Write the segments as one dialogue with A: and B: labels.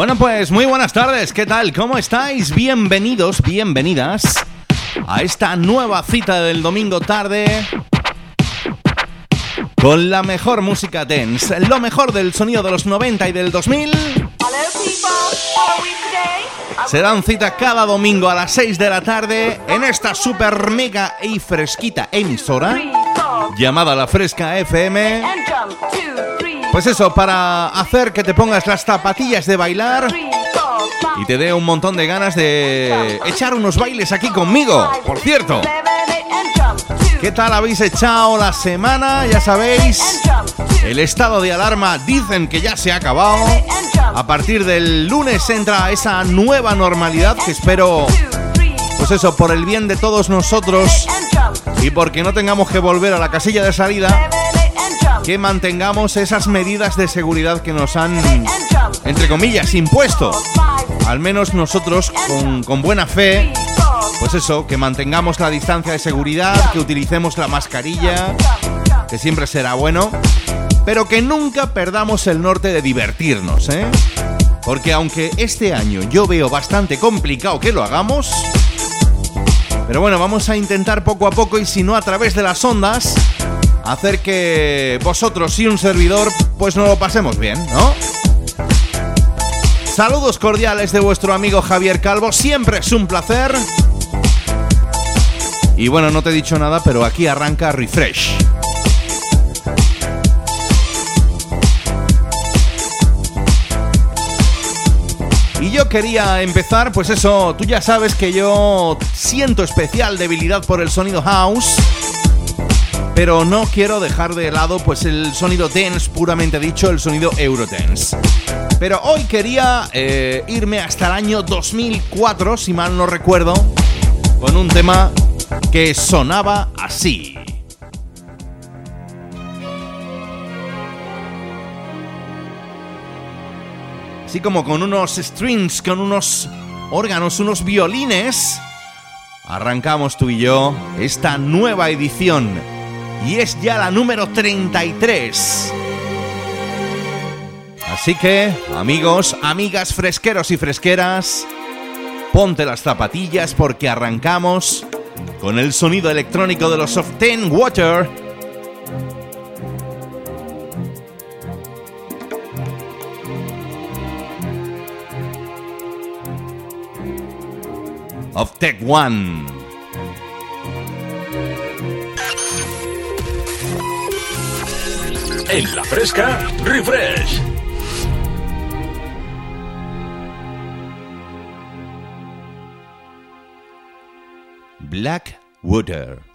A: Bueno, pues muy buenas tardes, ¿qué tal? ¿Cómo estáis? Bienvenidos, bienvenidas a esta nueva cita del domingo tarde con la mejor música dance, lo mejor del sonido de los 90 y del 2000. Se dan cita cada domingo a las 6 de la tarde en esta super mega y fresquita emisora llamada La Fresca FM. Pues eso, para hacer que te pongas las zapatillas de bailar y te dé un montón de ganas de echar unos bailes aquí conmigo. Por cierto, ¿qué tal habéis echado la semana? Ya sabéis, el estado de alarma dicen que ya se ha acabado. A partir del lunes entra esa nueva normalidad que espero, pues eso, por el bien de todos nosotros y porque no tengamos que volver a la casilla de salida que mantengamos esas medidas de seguridad que nos han, entre comillas, impuesto. Al menos nosotros, con, buena fe, pues eso, que mantengamos la distancia de seguridad, que utilicemos la mascarilla, que siempre será bueno, pero que nunca perdamos el norte de divertirnos, ¿eh? Porque aunque este año yo veo bastante complicado que lo hagamos, pero bueno, vamos a intentar poco a poco y si no a través de las ondas, hacer que vosotros y un servidor pues no lo pasemos bien, ¿no? Saludos cordiales de vuestro amigo Javier Calvo, siempre es un placer. Y bueno, no te he dicho nada, pero aquí arranca Refresh. Y yo quería empezar, pues eso, tú ya sabes que yo siento especial debilidad por el sonido house pero no quiero dejar de lado pues el sonido dance puramente dicho, el sonido Eurodance. Pero hoy quería eh, irme hasta el año 2004, si mal no recuerdo, con un tema que sonaba así. Así como con unos strings, con unos órganos, unos violines, arrancamos tú y yo esta nueva edición y es ya la número 33. Así que, amigos, amigas fresqueros y fresqueras, ponte las zapatillas porque arrancamos con el sonido electrónico de los Soft Ten Water. Of Tech One.
B: En la fresca, refresh.
A: Black Water.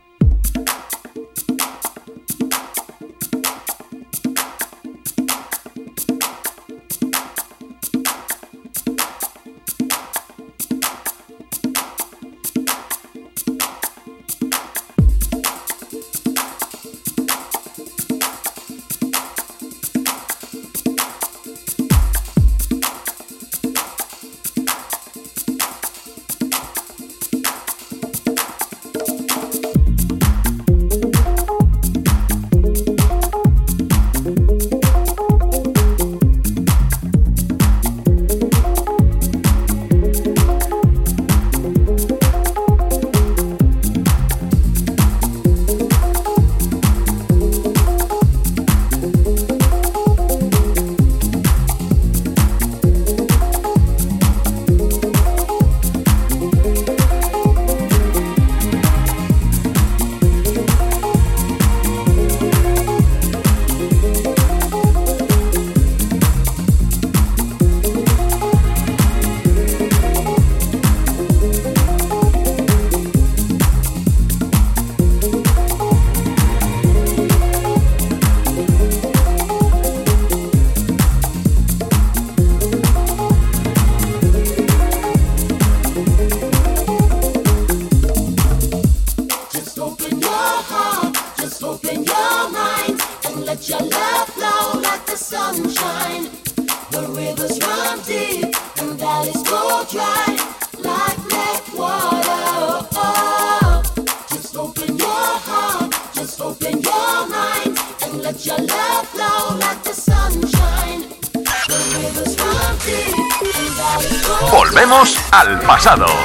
B: Pasado.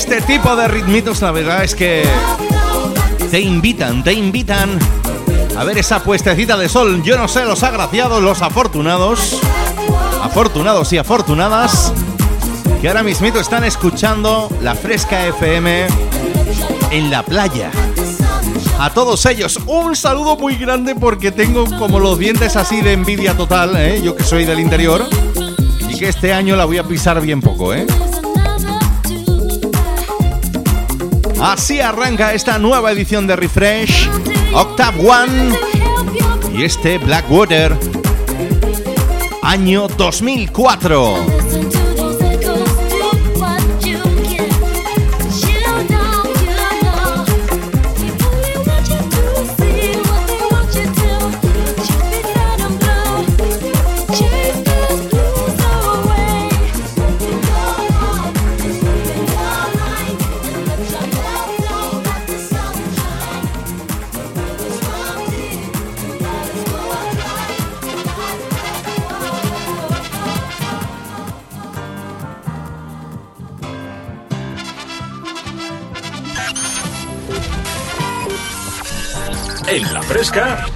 A: Este tipo de ritmitos, la verdad es que te invitan, te invitan a ver esa puestecita de sol. Yo no sé, los agraciados, los afortunados, afortunados y afortunadas, que ahora mismito están escuchando la Fresca FM en la playa. A todos ellos, un saludo muy grande porque tengo como los dientes así de envidia total, ¿eh? yo que soy del interior, y que este año la voy a pisar bien poco, ¿eh? Así arranca esta nueva edición de Refresh, Octave One y este Blackwater, año 2004.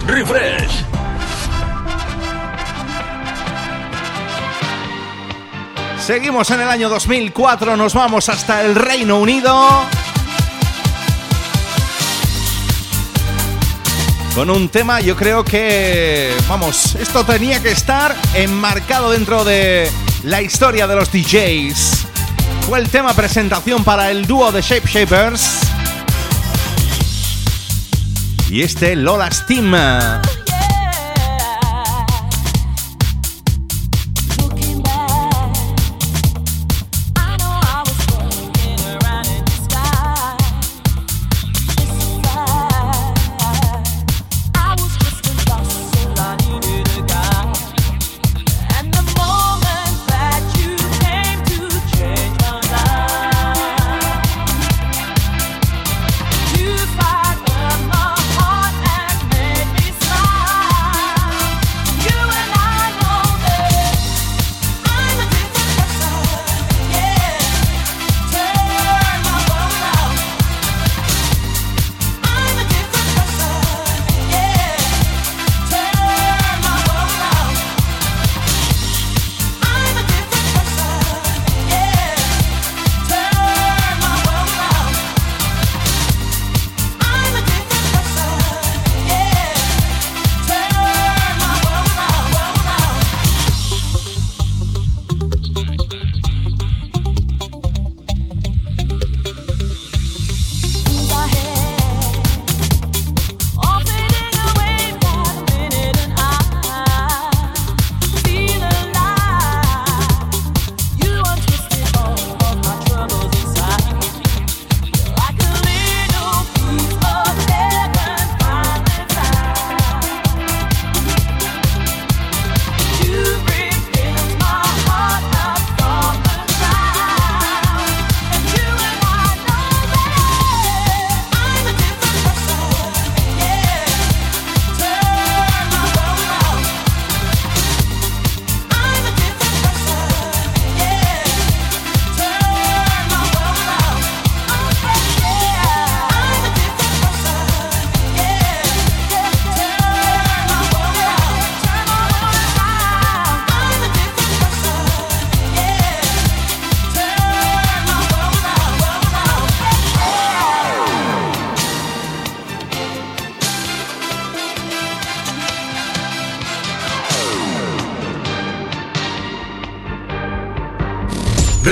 A: Refresh. Seguimos en el año 2004, nos vamos hasta el Reino Unido. Con un tema, yo creo que, vamos, esto tenía que estar enmarcado dentro de la historia de los DJs. Fue el tema presentación para el dúo de Shape Shapers y este Lola Steam.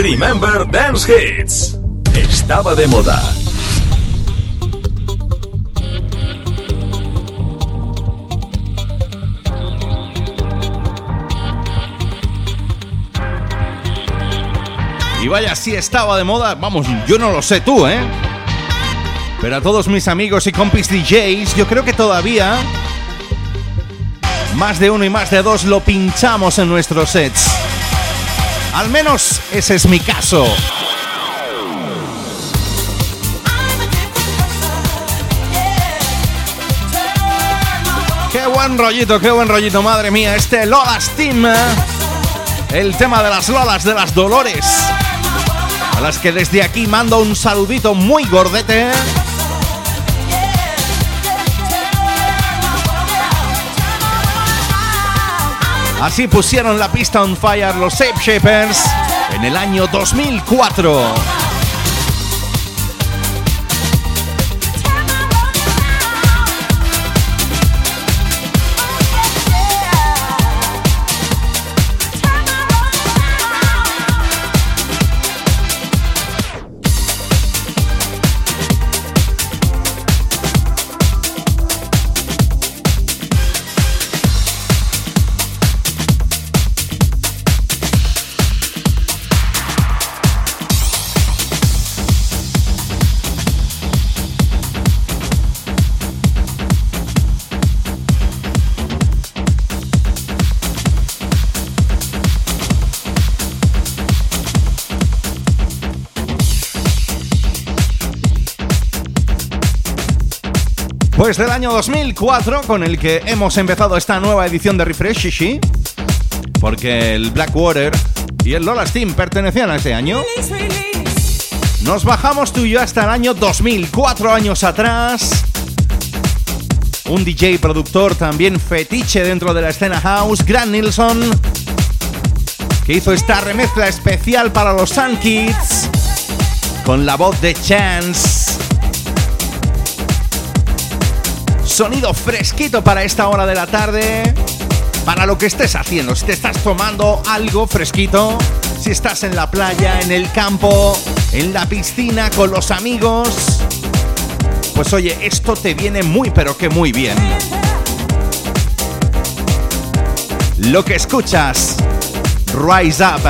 B: Remember Dance Hits. Estaba de moda.
A: Y vaya, si estaba de moda, vamos, yo no lo sé tú, ¿eh? Pero a todos mis amigos y compis DJs, yo creo que todavía más de uno y más de dos lo pinchamos en nuestros sets. Al menos ese es mi caso. Qué buen rollito, qué buen rollito, madre mía. Este Lolas Team. ¿eh? El tema de las Lolas de las Dolores. A las que desde aquí mando un saludito muy gordete. Así pusieron la pista on fire los Shape Shapers en el año 2004. Pues del año 2004 con el que hemos empezado esta nueva edición de Refresh Shishi, porque el Blackwater y el Lola Steam pertenecían a ese año. Nos bajamos tú y yo hasta el año 2004 años atrás. Un DJ productor también fetiche dentro de la escena house, Grant Nilsson, que hizo esta remezcla especial para los Sun Kids con la voz de Chance. Sonido fresquito para esta hora de la tarde. Para lo que estés haciendo, si te estás tomando algo fresquito, si estás en la playa, en el campo, en la piscina, con los amigos. Pues oye, esto te viene muy pero que muy bien. Lo que escuchas, Rise Up.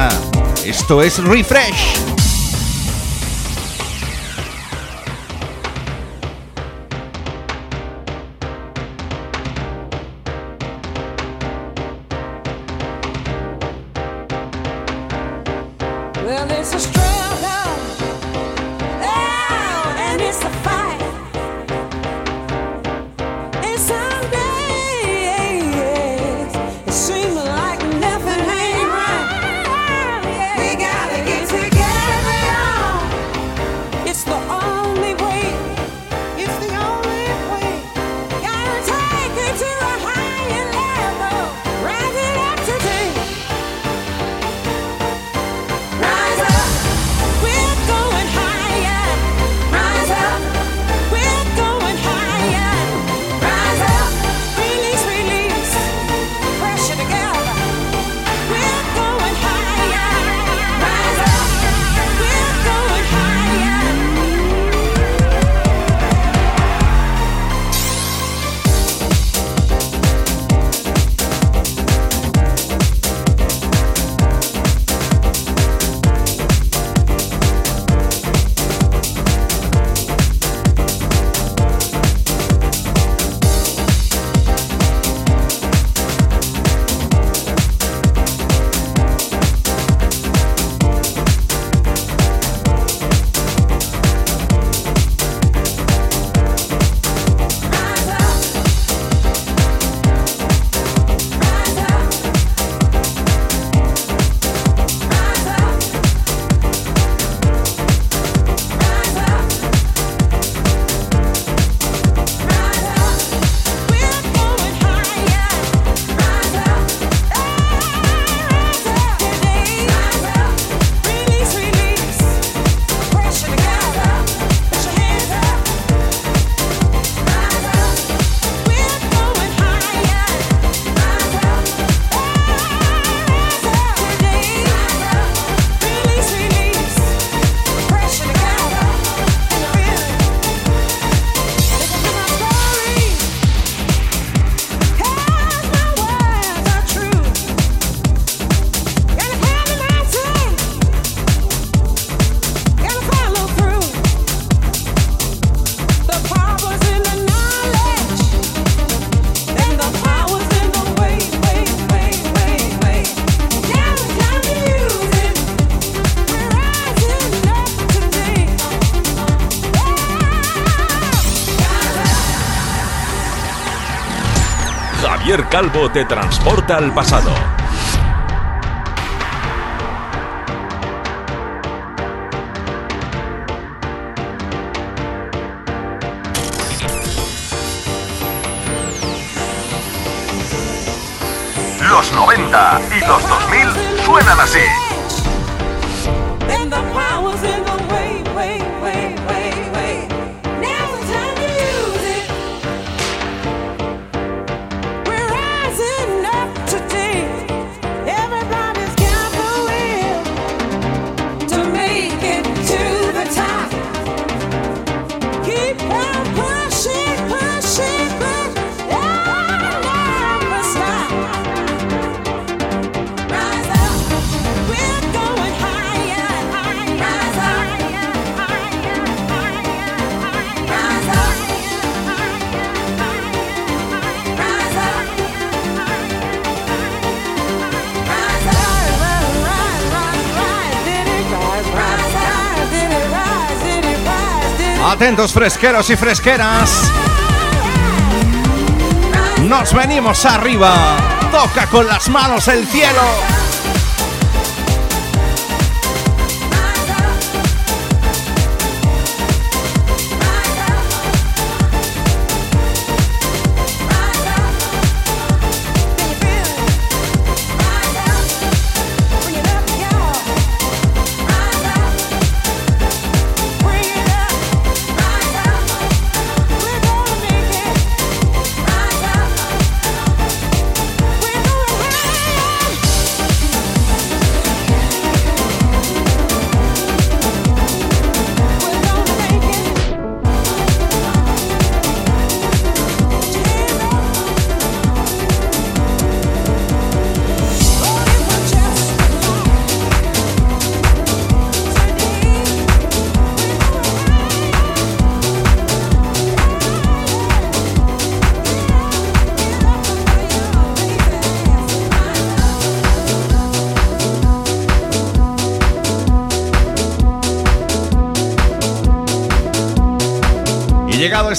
A: Esto es Refresh.
C: Calvo te transporta al pasado.
D: Los 90 y los 2000 suenan así.
A: Atentos fresqueros y fresqueras. Nos venimos arriba. Toca con las manos el cielo.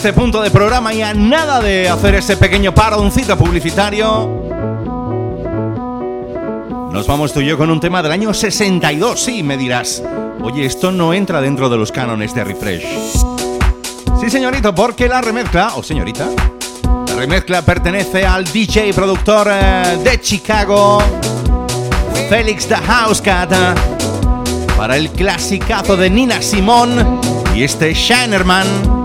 A: Este punto de programa y a nada de hacer ese pequeño paroncito publicitario, nos vamos tú y yo con un tema del año 62. Sí, me dirás, oye, esto no entra dentro de los cánones de Refresh. Sí, señorito, porque la remezcla, o señorita, la remezcla pertenece al DJ productor eh, de Chicago, Félix the House Cat, para el clasicazo de Nina Simón y este Shinerman.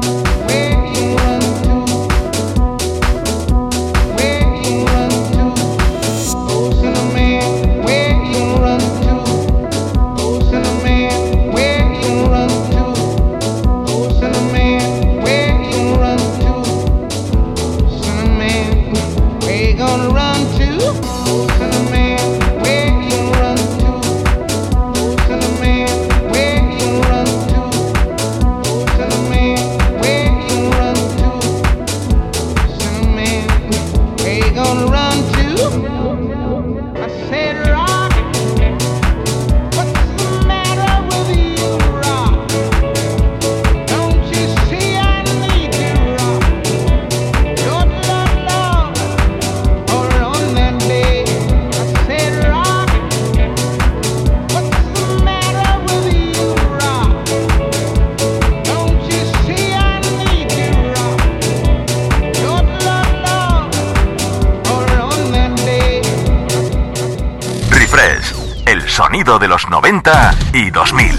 A: De los 90 y 2000.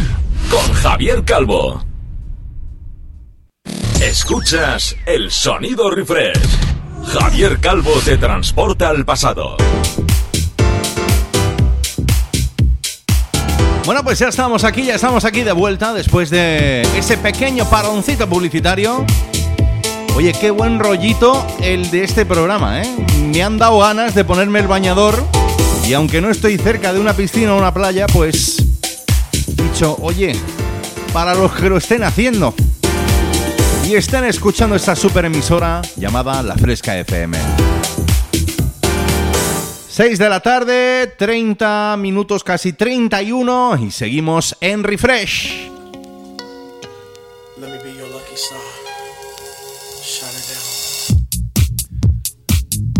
C: Con Javier Calvo. Escuchas el sonido refresh. Javier Calvo te transporta al pasado.
A: Bueno, pues ya estamos aquí, ya estamos aquí de vuelta después de ese pequeño paroncito publicitario. Oye, qué buen rollito el de este programa, ¿eh? Me han dado ganas de ponerme el bañador y aunque no estoy cerca de una piscina o una playa, pues dicho, oye, para los que lo estén haciendo y estén escuchando esta super emisora llamada La Fresca FM. 6 de la tarde, 30 minutos, casi 31 y seguimos en Refresh.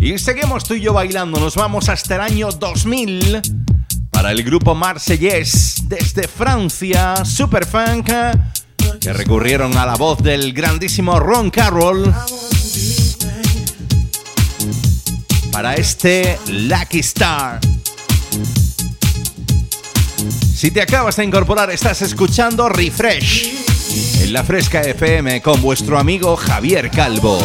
E: Y seguimos tú y yo bailando, nos vamos hasta el año 2000 para el grupo Marsellés desde Francia, Superfunk, que recurrieron a la voz del grandísimo Ron Carroll para este Lucky Star. Si te acabas de incorporar, estás escuchando Refresh en la Fresca FM con vuestro amigo Javier Calvo.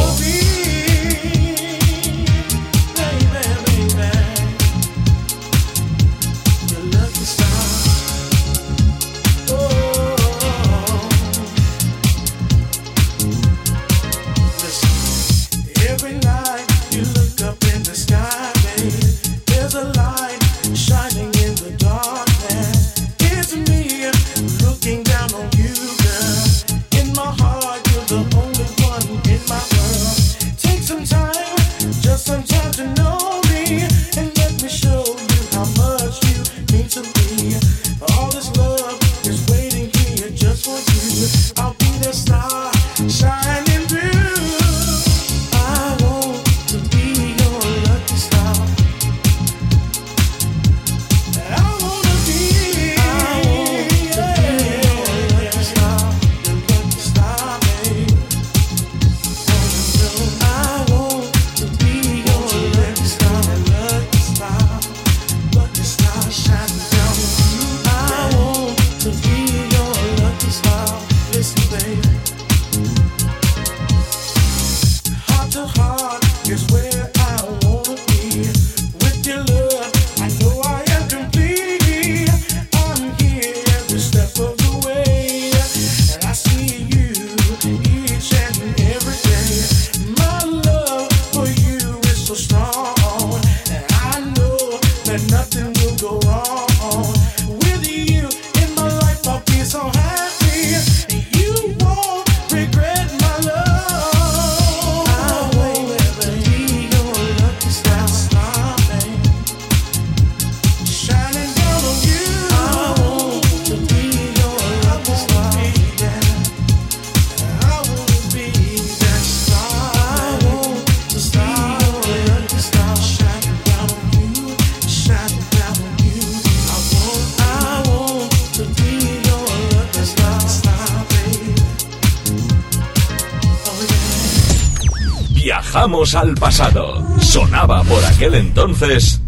C: Al pasado. Sonaba por aquel entonces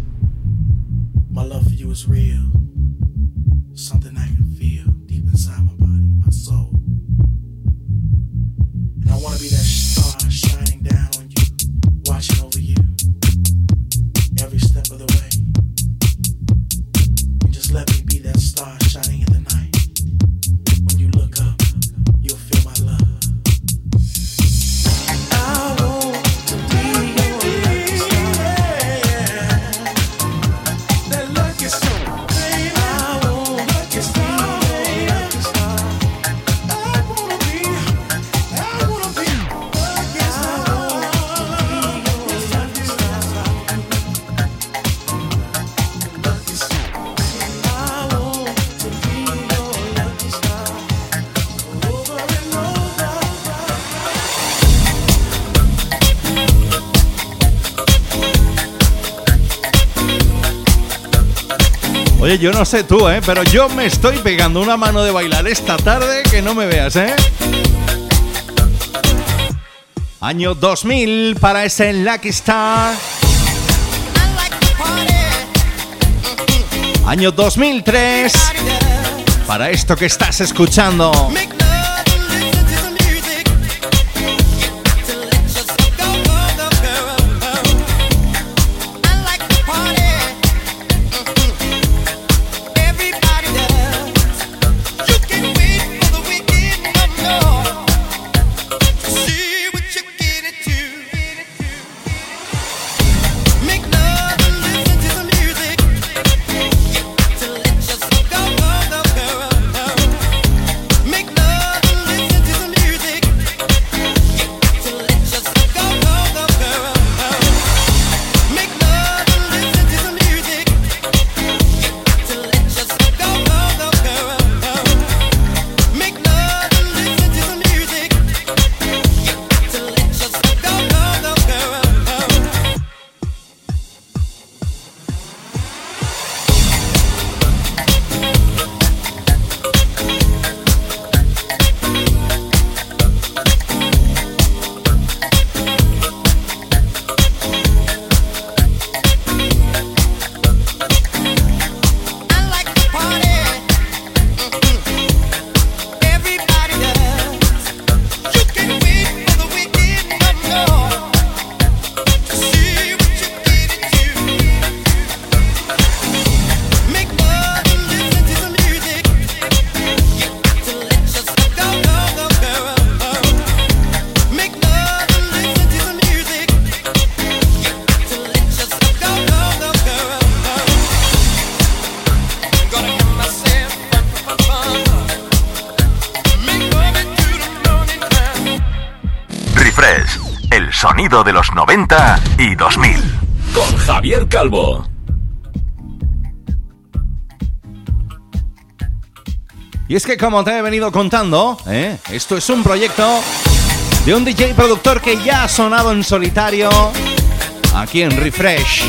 E: yo no sé tú, ¿eh? Pero yo me estoy pegando una mano de bailar esta tarde que no me veas, ¿eh? Año 2000 para ese Lucky Star. Año 2003 para esto que estás escuchando.
A: Es que como te he venido contando, ¿eh? esto es un proyecto de un DJ productor que ya ha sonado en solitario aquí en Refresh.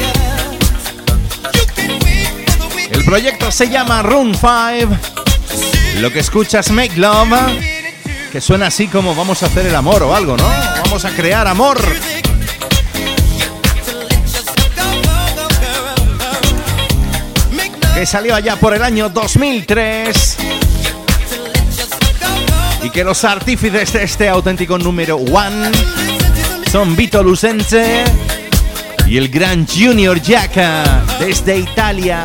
A: El proyecto se llama Room 5. Lo que escuchas Make Love, que suena así como vamos a hacer el amor o algo, ¿no? Vamos a crear amor. Que salió allá por el año 2003 y que los artífices de este auténtico número one son Vito Lucente y el gran Junior Jacka desde Italia.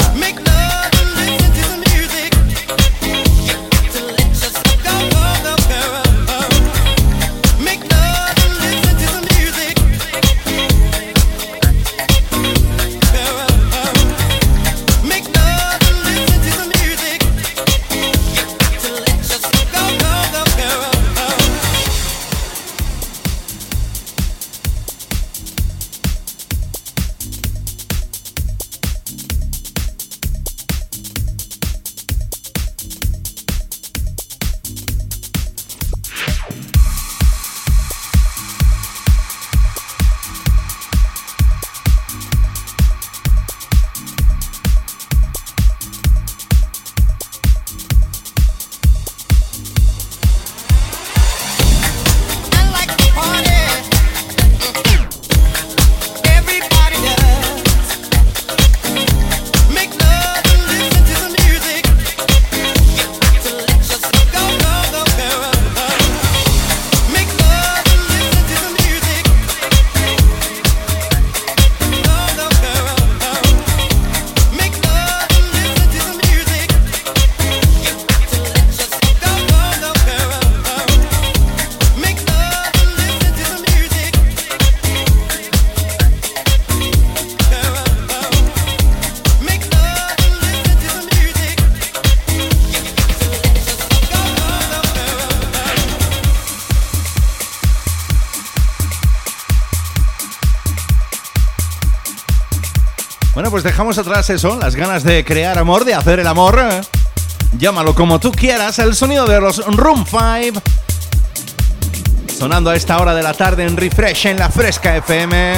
A: Pues dejamos atrás eso, las ganas de crear amor, de hacer el amor. Llámalo como tú quieras, el sonido de los Room 5. Sonando a esta hora de la tarde en Refresh en la Fresca FM.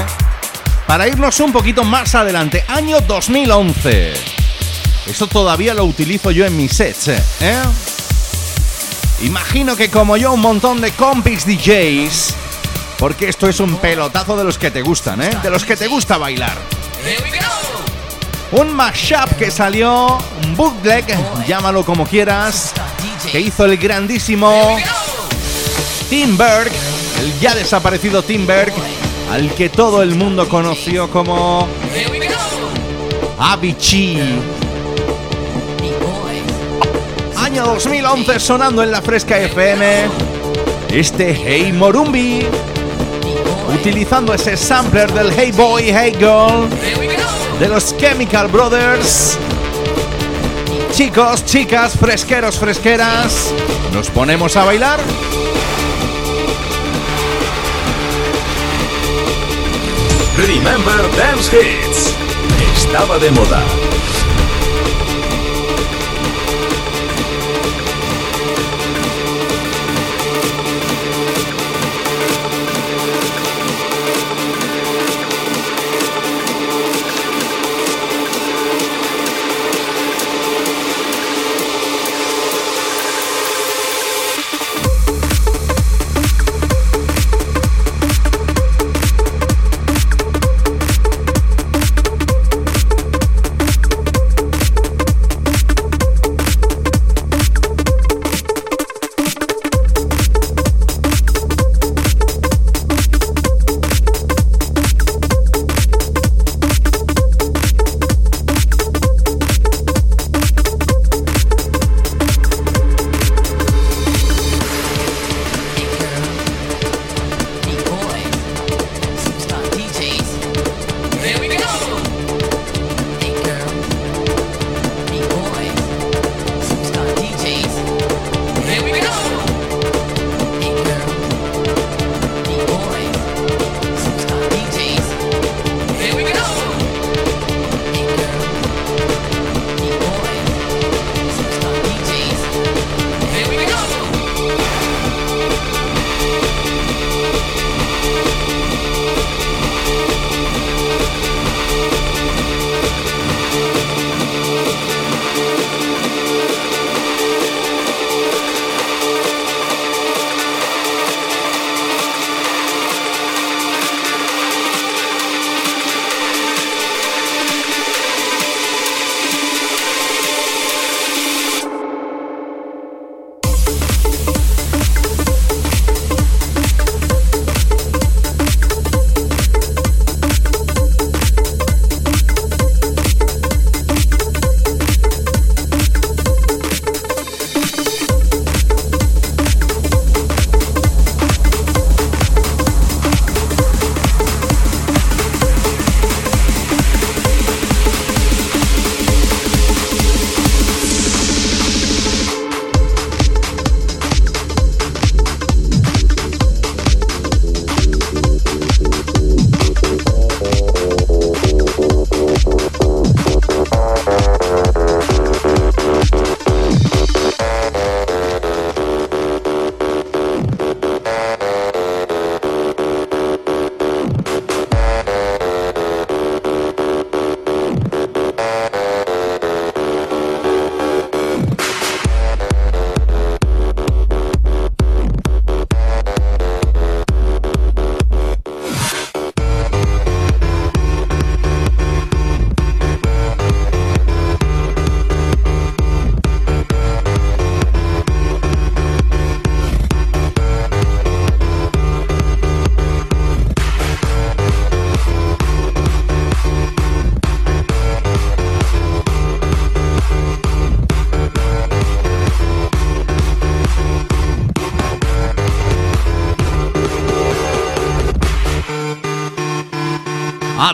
A: Para irnos un poquito más adelante, año 2011. Eso todavía lo utilizo yo en mis sets, ¿eh? Imagino que como yo un montón de compis DJs, porque esto es un pelotazo de los que te gustan, ¿eh? De los que te gusta bailar un mashup que salió, un bootleg, llámalo como quieras, que hizo el grandísimo Tim Berg, el ya desaparecido Tim Berg, al que todo el mundo conoció como Avicii. Año 2011 sonando en la Fresca FM, este Hey Morumbi, utilizando ese sampler del Hey Boy, Hey Girl de los Chemical Brothers. Chicos, chicas, fresqueros, fresqueras, ¿nos ponemos a bailar?
E: Remember Dance Hits. Estaba de moda.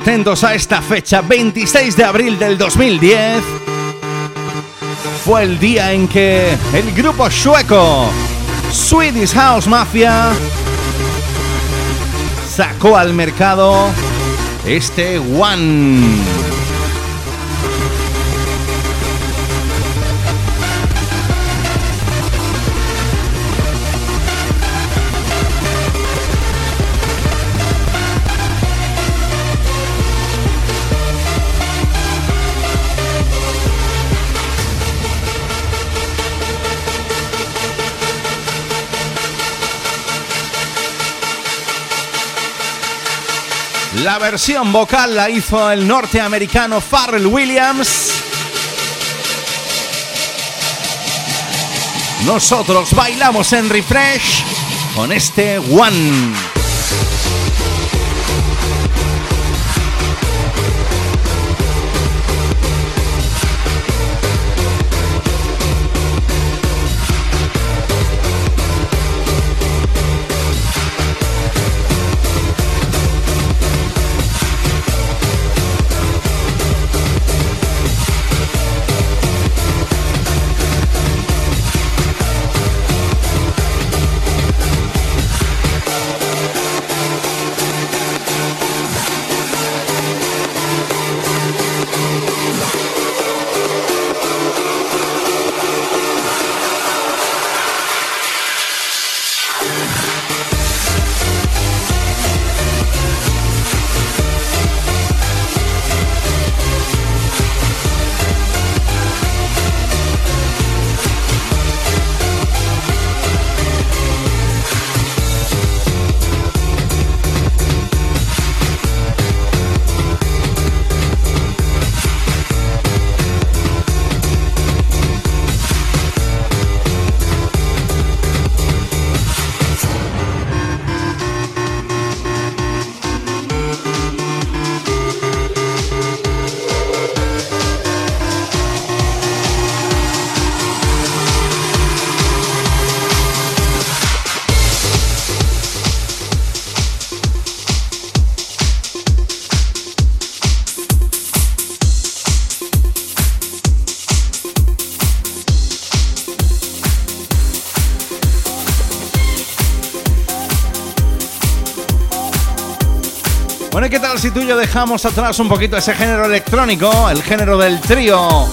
A: Atentos a esta fecha, 26 de abril del 2010. Fue el día en que el grupo sueco Swedish House Mafia sacó al mercado este One. La versión vocal la hizo el norteamericano Pharrell Williams. Nosotros bailamos en refresh con este One. Dejamos atrás un poquito ese género electrónico, el género del trío?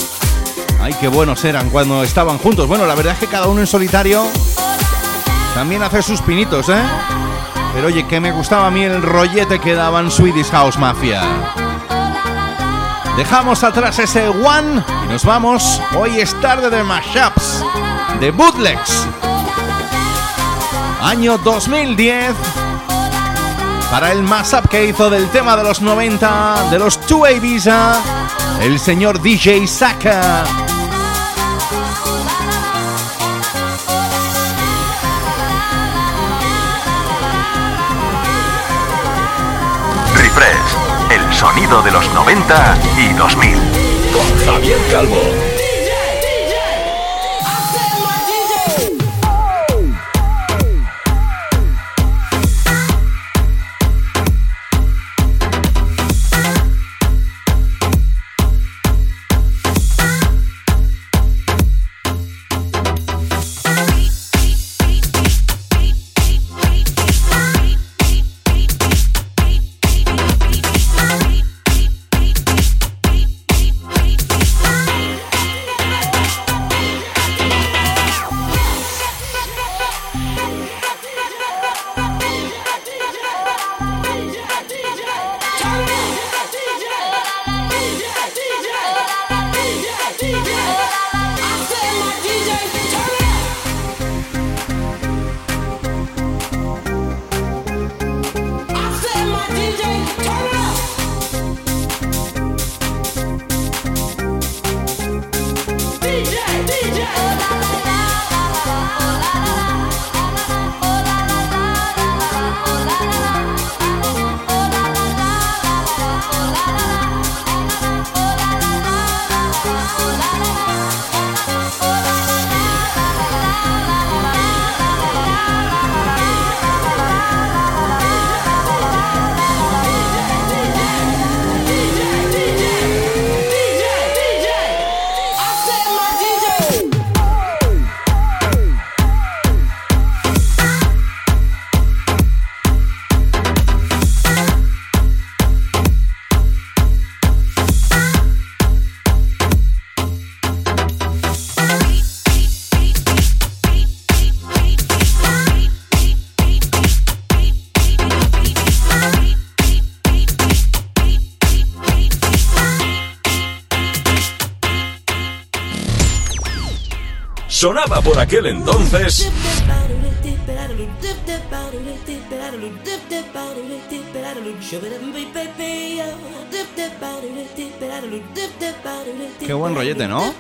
A: Ay, qué buenos eran cuando estaban juntos. Bueno, la verdad es que cada uno en solitario también hace sus pinitos, ¿eh? Pero oye, que me gustaba a mí el rollete que daban Swedish House Mafia. Dejamos atrás ese One y nos vamos. Hoy es tarde de mashups, de bootlegs. Año 2010 para el mashup que hizo del tema de los 90 de los Two Visa, el señor DJ Saka.
B: Refresh, el sonido de los 90 y 2000.
E: Con Javier Calvo.
C: Por aquel entonces.
D: Qué buen rollete, ¿no?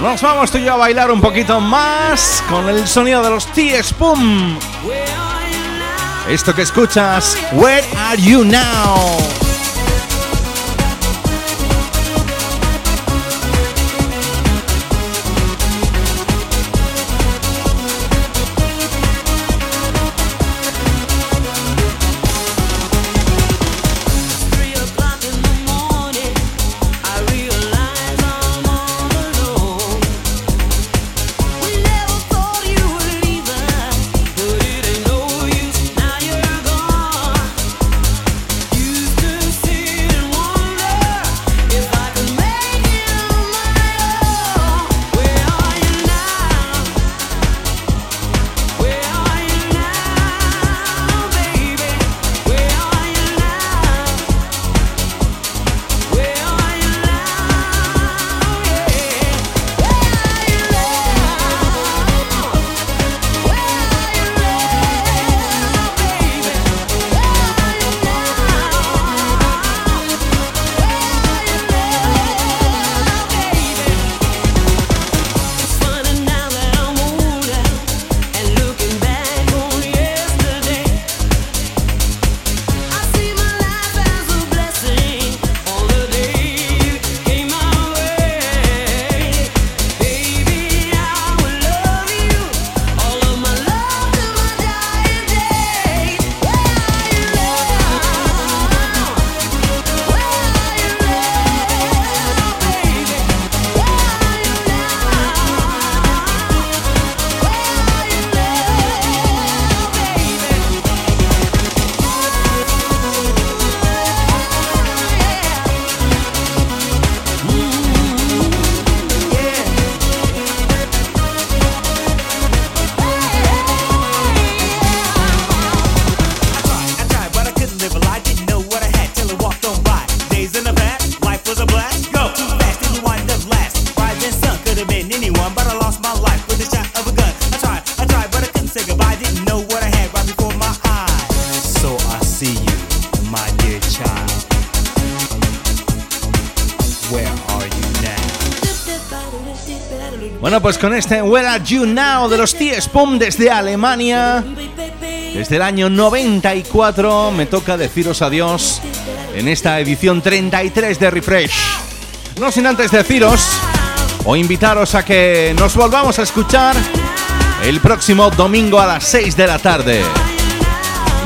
D: Nos vamos tú y yo a bailar un poquito más con el sonido de los T-Spoon. Esto que escuchas, Where Are You Now? Pues con este Where Are You Now de los T-Spum desde Alemania. Desde el año 94 me toca deciros adiós en esta edición 33 de Refresh. No sin antes deciros o invitaros a que nos volvamos a escuchar el próximo domingo a las 6 de la tarde.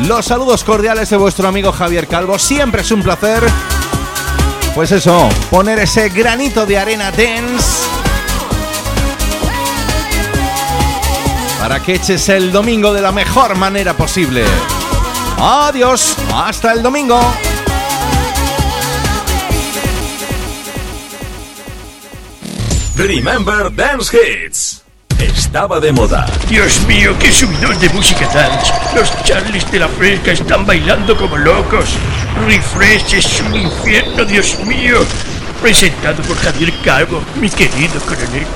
D: Los saludos cordiales de vuestro amigo Javier Calvo. Siempre es un placer. Pues eso, poner ese granito de arena dance para que eches el domingo de la mejor manera posible. Adiós, hasta el domingo.
C: Remember Dance Hits. Estaba de moda.
F: Dios mío, qué subidón de música dance. Los Charlies de la Fresca están bailando como locos. Refresh es un infierno, Dios mío. Presentado por Javier Calvo, mi querido coronel